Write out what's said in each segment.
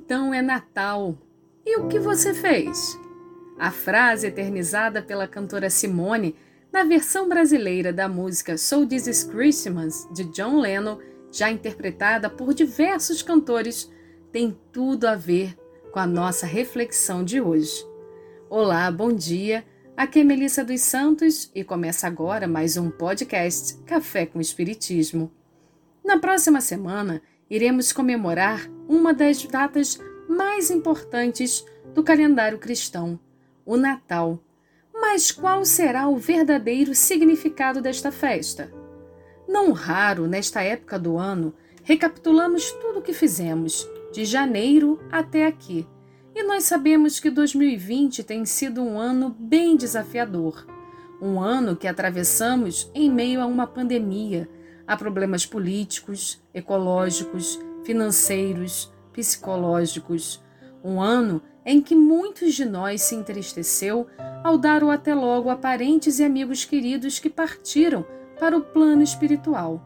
Então é Natal. E o que você fez? A frase eternizada pela cantora Simone na versão brasileira da música So This Is Christmas de John Lennon, já interpretada por diversos cantores, tem tudo a ver com a nossa reflexão de hoje. Olá, bom dia. Aqui é Melissa dos Santos e começa agora mais um podcast Café com Espiritismo. Na próxima semana, iremos comemorar uma das datas mais importantes do calendário cristão, o Natal. Mas qual será o verdadeiro significado desta festa? Não raro, nesta época do ano, recapitulamos tudo o que fizemos, de janeiro até aqui. E nós sabemos que 2020 tem sido um ano bem desafiador. Um ano que atravessamos em meio a uma pandemia, a problemas políticos, ecológicos, financeiros, psicológicos. Um ano em que muitos de nós se entristeceu ao dar o até logo a parentes e amigos queridos que partiram para o plano espiritual.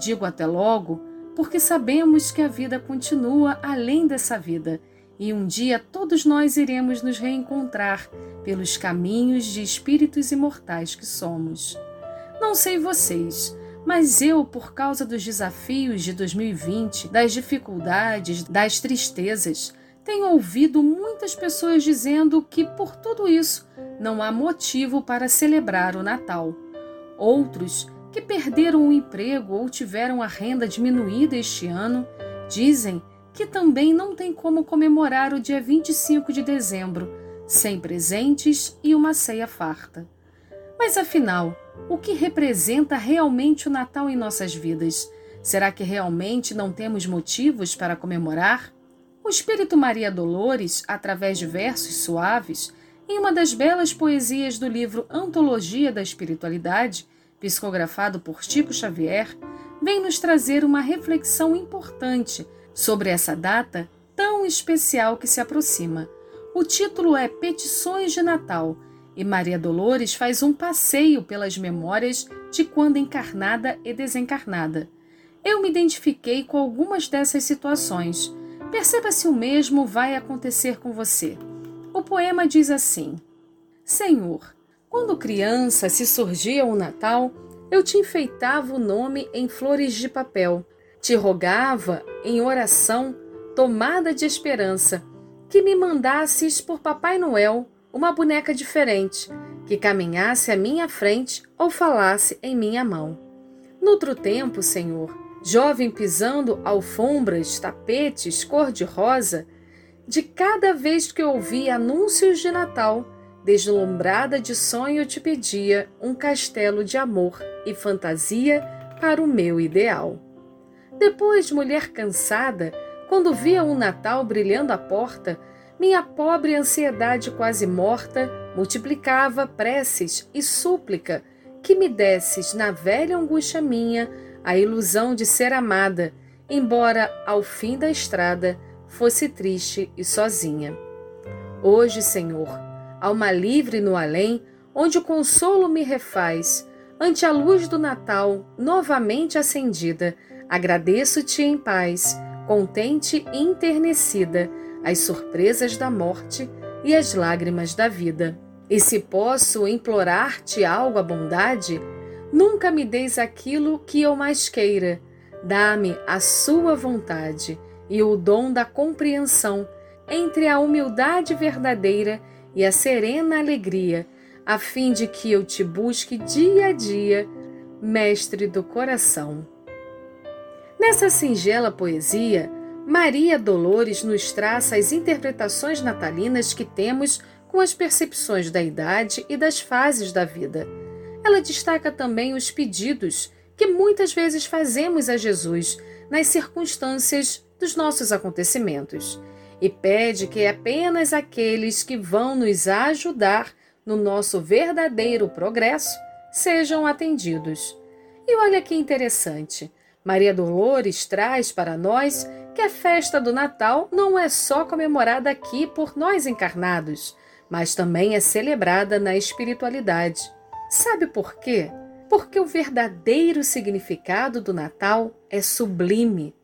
Digo até logo porque sabemos que a vida continua além dessa vida e um dia todos nós iremos nos reencontrar pelos caminhos de espíritos imortais que somos. Não sei vocês, mas eu, por causa dos desafios de 2020, das dificuldades, das tristezas, tenho ouvido muitas pessoas dizendo que por tudo isso não há motivo para celebrar o Natal. Outros, que perderam o emprego ou tiveram a renda diminuída este ano, dizem que também não tem como comemorar o dia 25 de dezembro sem presentes e uma ceia farta. Mas afinal, o que representa realmente o Natal em nossas vidas? Será que realmente não temos motivos para comemorar? O Espírito Maria Dolores, através de versos suaves, em uma das belas poesias do livro Antologia da Espiritualidade, psicografado por Chico Xavier, vem nos trazer uma reflexão importante sobre essa data tão especial que se aproxima. O título é Petições de Natal e Maria Dolores faz um passeio pelas memórias de quando encarnada e desencarnada. Eu me identifiquei com algumas dessas situações. Perceba se o mesmo vai acontecer com você. O poema diz assim: Senhor, quando criança se surgia o Natal, eu te enfeitava o nome em flores de papel, te rogava em oração, tomada de esperança, que me mandasses por Papai Noel uma boneca diferente, que caminhasse à minha frente ou falasse em minha mão. Noutro tempo, Senhor, jovem pisando alfombras, tapetes cor-de-rosa, de cada vez que ouvia anúncios de Natal, deslumbrada de sonho te pedia um castelo de amor e fantasia para o meu ideal. Depois, mulher cansada, quando via um Natal brilhando à porta, minha pobre ansiedade quase morta multiplicava preces e súplica que me desses na velha angústia minha a ilusão de ser amada, embora ao fim da estrada fosse triste e sozinha. Hoje, Senhor, alma livre no além, onde o consolo me refaz, ante a luz do Natal novamente acendida, agradeço-te em paz, contente e enternecida as surpresas da morte e as lágrimas da vida. E se posso implorar-te algo à bondade, nunca me deis aquilo que eu mais queira. Dá-me a sua vontade e o dom da compreensão entre a humildade verdadeira e a serena alegria, a fim de que eu te busque dia a dia, mestre do coração. Nessa singela poesia, Maria Dolores nos traça as interpretações natalinas que temos com as percepções da idade e das fases da vida. Ela destaca também os pedidos que muitas vezes fazemos a Jesus nas circunstâncias dos nossos acontecimentos e pede que apenas aqueles que vão nos ajudar no nosso verdadeiro progresso sejam atendidos. E olha que interessante. Maria Dolores traz para nós que a festa do Natal não é só comemorada aqui por nós encarnados, mas também é celebrada na espiritualidade. Sabe por quê? Porque o verdadeiro significado do Natal é sublime.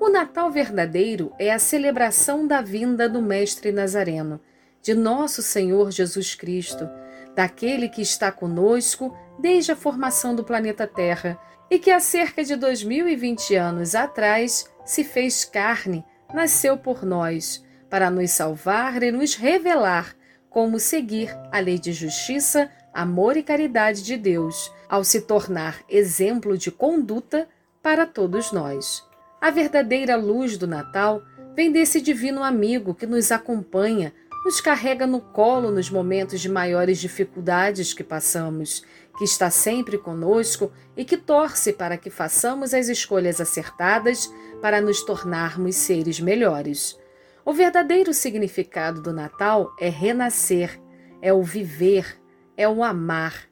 O Natal verdadeiro é a celebração da vinda do Mestre Nazareno, de nosso Senhor Jesus Cristo, daquele que está conosco desde a formação do planeta Terra e que há cerca de 2020 anos atrás se fez carne, nasceu por nós, para nos salvar e nos revelar como seguir a lei de justiça, amor e caridade de Deus, ao se tornar exemplo de conduta para todos nós. A verdadeira luz do Natal vem desse divino amigo que nos acompanha, nos carrega no colo nos momentos de maiores dificuldades que passamos, que está sempre conosco e que torce para que façamos as escolhas acertadas para nos tornarmos seres melhores. O verdadeiro significado do Natal é renascer, é o viver, é o amar.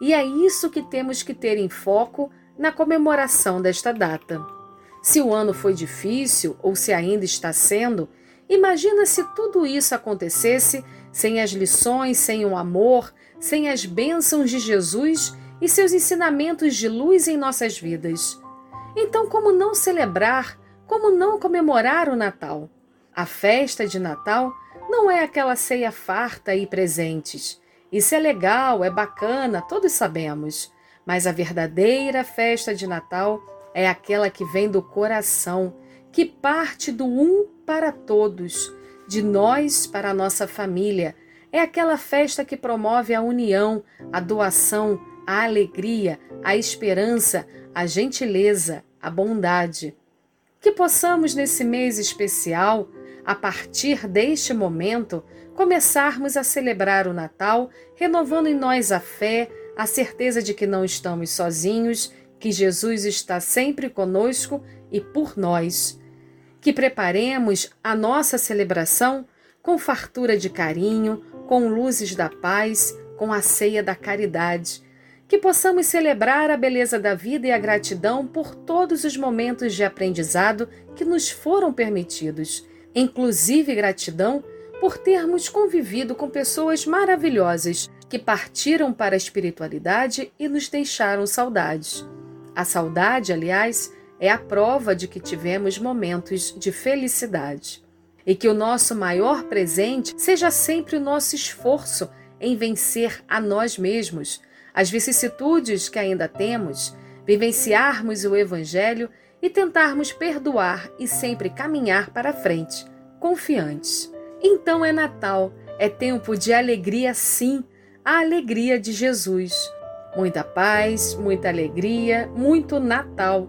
E é isso que temos que ter em foco na comemoração desta data. Se o ano foi difícil ou se ainda está sendo, imagina se tudo isso acontecesse sem as lições, sem o amor, sem as bênçãos de Jesus e seus ensinamentos de luz em nossas vidas. Então, como não celebrar, como não comemorar o Natal? A festa de Natal não é aquela ceia farta e presentes. Isso é legal, é bacana, todos sabemos. Mas a verdadeira festa de Natal é aquela que vem do coração, que parte do um para todos, de nós para a nossa família. É aquela festa que promove a união, a doação, a alegria, a esperança, a gentileza, a bondade. Que possamos, nesse mês especial, a partir deste momento, começarmos a celebrar o Natal, renovando em nós a fé, a certeza de que não estamos sozinhos que Jesus está sempre conosco e por nós. Que preparemos a nossa celebração com fartura de carinho, com luzes da paz, com a ceia da caridade. Que possamos celebrar a beleza da vida e a gratidão por todos os momentos de aprendizado que nos foram permitidos, inclusive gratidão por termos convivido com pessoas maravilhosas que partiram para a espiritualidade e nos deixaram saudades. A saudade, aliás, é a prova de que tivemos momentos de felicidade. E que o nosso maior presente seja sempre o nosso esforço em vencer a nós mesmos, as vicissitudes que ainda temos, vivenciarmos o Evangelho e tentarmos perdoar e sempre caminhar para frente, confiantes. Então é Natal, é tempo de alegria, sim, a alegria de Jesus Muita paz, muita alegria, muito Natal.